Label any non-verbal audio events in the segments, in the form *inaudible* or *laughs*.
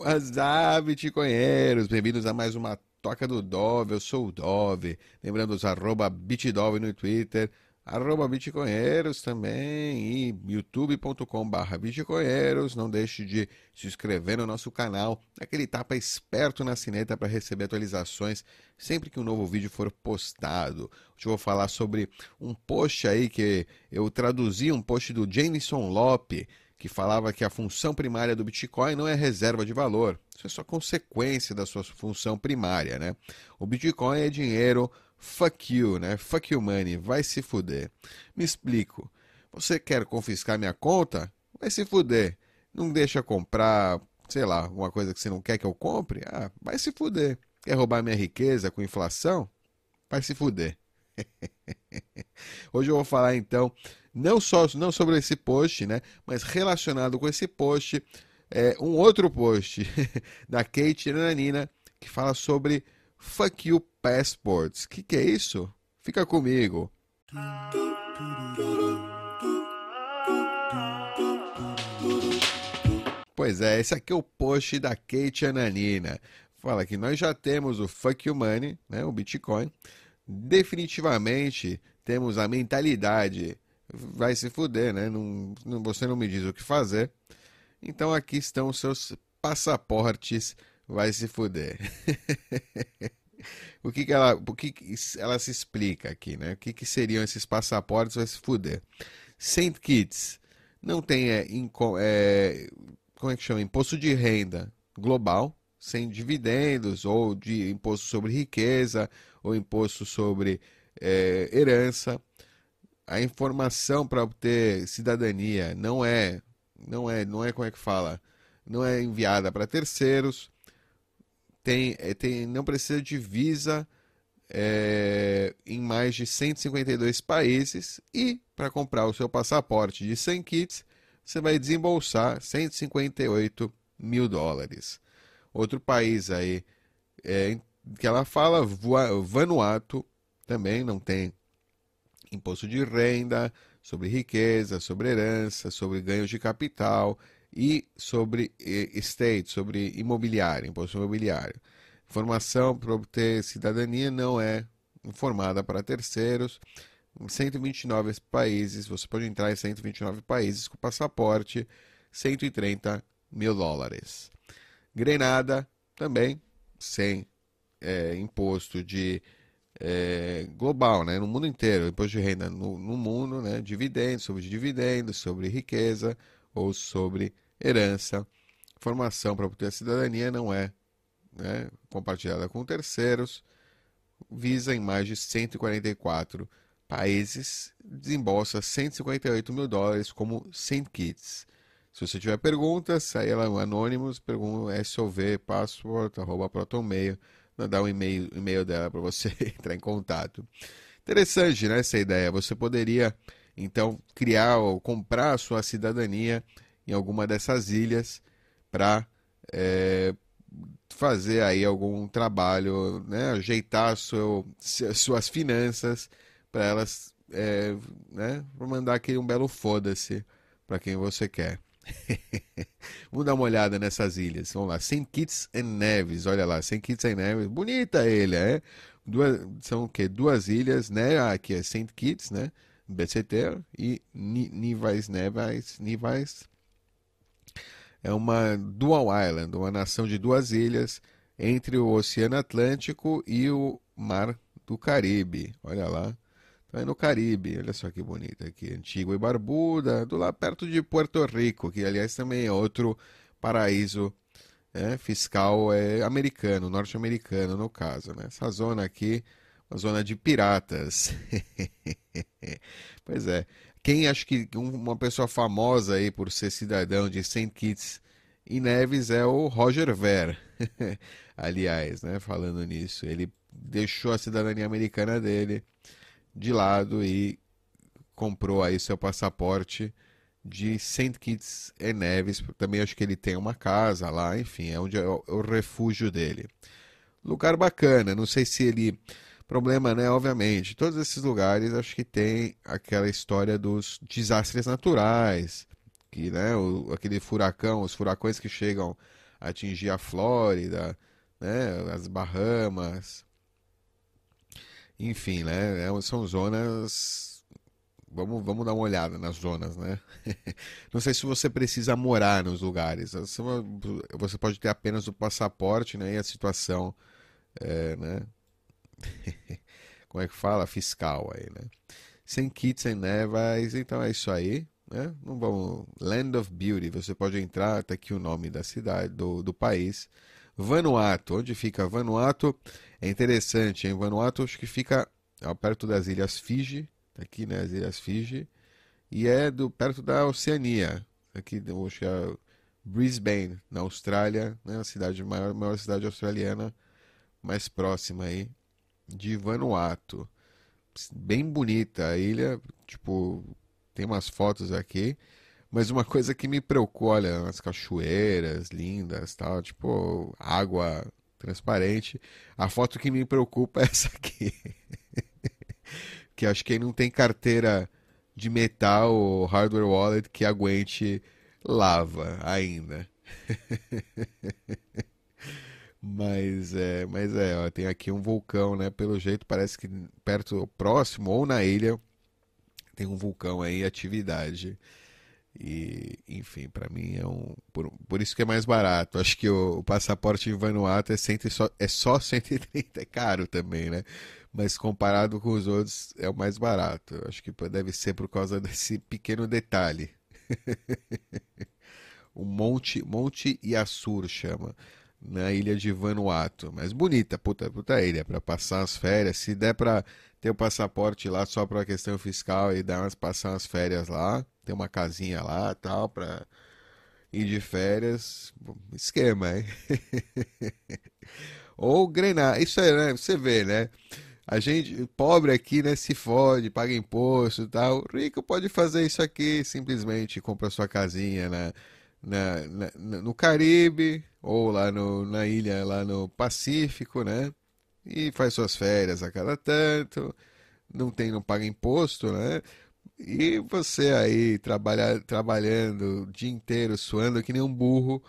WhatsApp, bitcoinheiros, bem-vindos a mais uma Toca do Dove, eu sou o Dove, lembrando os arroba bitdove no Twitter, arroba também e youtube.com bitcoinheiros, não deixe de se inscrever no nosso canal, aquele tapa esperto na sineta para receber atualizações sempre que um novo vídeo for postado. Hoje eu vou falar sobre um post aí que eu traduzi, um post do Jameson Lope, que falava que a função primária do Bitcoin não é reserva de valor, isso é só consequência da sua função primária, né? O Bitcoin é dinheiro, fuck you, né? Fuck you money, vai se fuder. Me explico. Você quer confiscar minha conta? Vai se fuder. Não deixa comprar, sei lá, uma coisa que você não quer que eu compre? Ah, vai se fuder. Quer roubar minha riqueza com inflação? Vai se fuder. *laughs* Hoje eu vou falar então não só não sobre esse post, né, mas relacionado com esse post, é, um outro post *laughs* da Kate Nanina que fala sobre Fuck You Passports. Que, que é isso? Fica comigo. Pois é, esse aqui é o post da Kate Ananina. Fala que nós já temos o Fuck You Money, né, o Bitcoin. Definitivamente temos a mentalidade vai se fuder, né? Não, não, você não me diz o que fazer. Então aqui estão os seus passaportes, vai se fuder. *laughs* o que, que ela, o que, que ela se explica aqui, né? O que, que seriam esses passaportes, vai se fuder. Saint Kitts não tem é, inco, é, como é que chama? Imposto de renda global, sem dividendos, ou de imposto sobre riqueza, ou imposto sobre é, herança a informação para obter cidadania não é, não é, não é como é que fala, não é enviada para terceiros, tem, é, tem, não precisa de visa é, em mais de 152 países e para comprar o seu passaporte de 100 kits você vai desembolsar 158 mil dólares. Outro país aí é, que ela fala, Vanuatu, também não tem imposto de renda, sobre riqueza, sobre herança, sobre ganhos de capital e sobre estate, sobre imobiliário, imposto imobiliário. Informação para obter cidadania não é informada para terceiros. Em 129 países, você pode entrar em 129 países com passaporte, 130 mil dólares. Grenada também sem é, imposto de é, global, né, no mundo inteiro, imposto de renda no, no mundo, né, dividendos, sobre dividendos, sobre riqueza ou sobre herança. Informação para obter a cidadania não é né, compartilhada com terceiros. Visa em mais de 144 países, desembolsa 158 mil dólares como St. Kitts. Se você tiver perguntas, aí ela é anônimos, pergunta SOV, password, arroba mandar um e-mail, e-mail dela para você *laughs* entrar em contato. Interessante, né, essa ideia. Você poderia, então, criar ou comprar a sua cidadania em alguma dessas ilhas para é, fazer aí algum trabalho, né, ajeitar seu, suas finanças para elas, é, né, mandar aquele um belo foda-se para quem você quer. *laughs* Vamos dar uma olhada nessas ilhas. Vamos lá. St. Kitts and Neves. Olha lá. St. Kitts and Neves. Bonita ilha, é? Duas, são o quê? Duas ilhas, né? Aqui é St. Kitts, né? BCT e Nivais Neves. Nivais é uma dual island, uma nação de duas ilhas entre o Oceano Atlântico e o Mar do Caribe. Olha lá. Tá no Caribe, olha só que bonita aqui. Antigua e Barbuda, do lá perto de Porto Rico, que aliás também é outro paraíso é, fiscal é, americano, norte-americano no caso. Né? Essa zona aqui, uma zona de piratas. *laughs* pois é. Quem acho que uma pessoa famosa aí por ser cidadão de St. Kitts e Neves é o Roger Ver. *laughs* aliás, né, falando nisso, ele deixou a cidadania americana dele de lado e comprou aí seu passaporte de St. Kitts e Nevis. Também acho que ele tem uma casa lá, enfim, é onde é o, é o refúgio dele. Lugar bacana, não sei se ele problema, né? Obviamente, todos esses lugares acho que tem aquela história dos desastres naturais, que, né? O, aquele furacão, os furacões que chegam atingir a Flórida, né, as Bahamas. Enfim, né, é, são zonas. Vamos, vamos dar uma olhada nas zonas, né? *laughs* Não sei se você precisa morar nos lugares. Você pode ter apenas o passaporte, né? E a situação, é, né? *laughs* Como é que fala? Fiscal aí, né? Sem kits, sem nevas. Então é isso aí. Né? Não vamos. Land of Beauty. Você pode entrar. Tá aqui o nome da cidade, do, do país. Vanuatu. Onde fica Vanuatu? É interessante, em Vanuatu acho que fica ó, perto das Ilhas Fiji, tá aqui, né, as Ilhas Fiji, e é do perto da Oceania. Aqui, acho que é Brisbane, na Austrália, né, a cidade maior, maior cidade australiana mais próxima aí de Vanuatu. Bem bonita a ilha, tipo, tem umas fotos aqui. Mas uma coisa que me preocupa, olha, as cachoeiras lindas, tal, tipo, água transparente. A foto que me preocupa é essa aqui. *laughs* que acho que não tem carteira de metal ou hardware wallet que aguente lava ainda. *laughs* mas é, mas é, ó, tem aqui um vulcão, né? Pelo jeito parece que perto, próximo ou na ilha tem um vulcão aí atividade. E, enfim, para mim é um. Por, por, isso que é mais barato. Acho que o, o passaporte em Vanuatu é, cento, só, é só 130, é caro também, né? Mas comparado com os outros, é o mais barato. Acho que deve ser por causa *laughs* desse pequeno detalhe. o *laughs* Monte, Monte Yassur chama, na ilha de Vanuatu. Mas bonita, puta, puta ilha, para passar as férias. Se der para ter o passaporte lá só para questão fiscal e dar umas, passar umas férias lá ter uma casinha lá tal, pra ir de férias. Esquema, hein? *laughs* Ou Grenada. Isso aí, né? Você vê, né? A gente, pobre aqui, né, se fode, paga imposto e tal. Rico pode fazer isso aqui, simplesmente compra sua casinha na, na, na, no Caribe ou lá no, na ilha, lá no Pacífico, né? E faz suas férias a cada tanto. Não tem, não paga imposto, né? E você aí trabalha, trabalhando o dia inteiro, suando que nem um burro,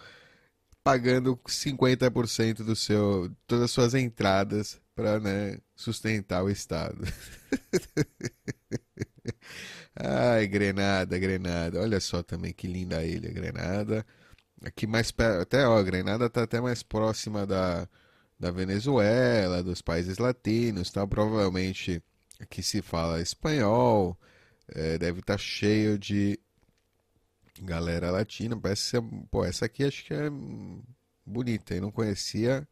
pagando 50% do seu, todas as suas entradas para né, sustentar o Estado. *laughs* Ai, Grenada, Grenada. Olha só também que linda a ilha, Grenada. Aqui mais perto, até ó, Grenada está até mais próxima da, da Venezuela, dos países latinos, tá? Provavelmente aqui se fala espanhol é, deve estar tá cheio de galera latina. Parece ser, pô, essa aqui acho que é bonita. Eu não conhecia,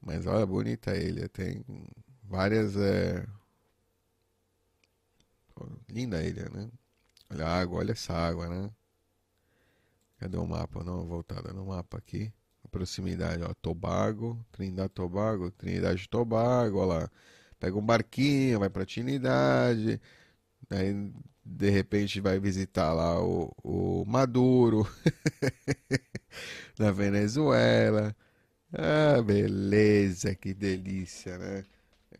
mas olha, bonita a ilha. Tem várias. É... Linda a ilha, né? Olha a água, olha essa água, né? Cadê o mapa? Não, voltada no mapa aqui. A proximidade, ó. Tobago, Trindade Tobago, Trindade Tobago, ó lá. Pega um barquinho, vai pra Trinidade. Aí, de repente, vai visitar lá o, o Maduro, *laughs* na Venezuela. Ah, beleza, que delícia, né?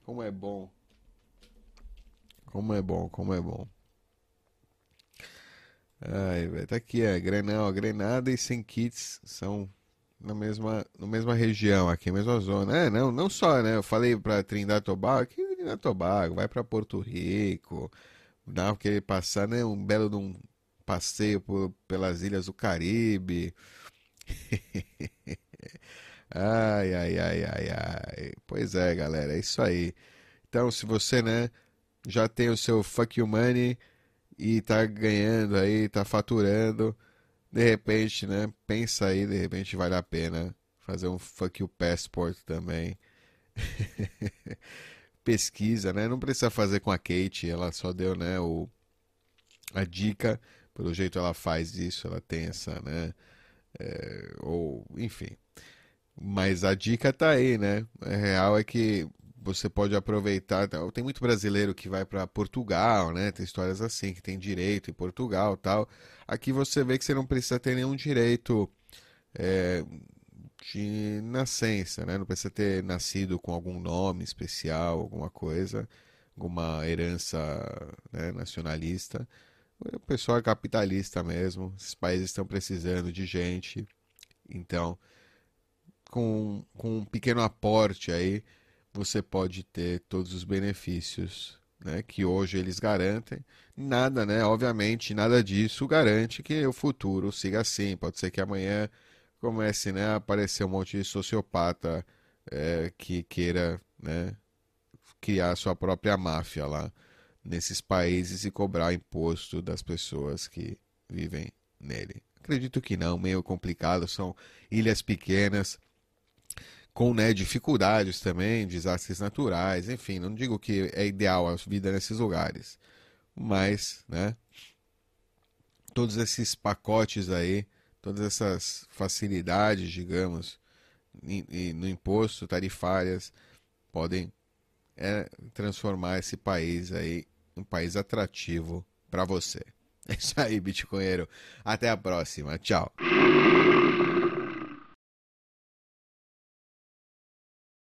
Como é bom. Como é bom, como é bom. Ai, velho, tá aqui, é, Grenal, Grenada e Sem Kits são na mesma, na mesma região, aqui, mesma zona. É, não, não só, né? Eu falei pra Trindade Tobago, aqui Trindade Tobago, vai pra Porto Rico, Dá querer passar, né? Um belo de um passeio por, pelas ilhas do Caribe. *laughs* ai, ai, ai, ai, ai. Pois é, galera, é isso aí. Então, se você, né, já tem o seu fuck you money e tá ganhando aí, tá faturando, de repente, né, pensa aí, de repente vale a pena fazer um fuck you passport também. *laughs* pesquisa, né? Não precisa fazer com a Kate, ela só deu, né, o, a dica, pelo jeito ela faz isso, ela tem essa, né, é, ou, enfim. Mas a dica tá aí, né? A real é que você pode aproveitar. Tá? Tem muito brasileiro que vai para Portugal, né? Tem histórias assim que tem direito em Portugal, tal. Aqui você vê que você não precisa ter nenhum direito é, de nascença, né? Não precisa ter nascido com algum nome especial, alguma coisa, alguma herança né, nacionalista. O pessoal é capitalista mesmo. Esses países estão precisando de gente. Então, com, com um pequeno aporte aí, você pode ter todos os benefícios né, que hoje eles garantem. Nada, né? Obviamente, nada disso garante que o futuro siga assim. Pode ser que amanhã comece né, a aparecer um monte de sociopata é, que queira né, criar sua própria máfia lá nesses países e cobrar imposto das pessoas que vivem nele. Acredito que não, meio complicado, são ilhas pequenas, com né, dificuldades também, desastres naturais, enfim, não digo que é ideal a vida nesses lugares, mas, né, todos esses pacotes aí, todas essas facilidades, digamos, no imposto, tarifárias, podem é, transformar esse país aí em um país atrativo para você. *laughs* É isso aí, Bitcoinheiro. Até a próxima. Tchau.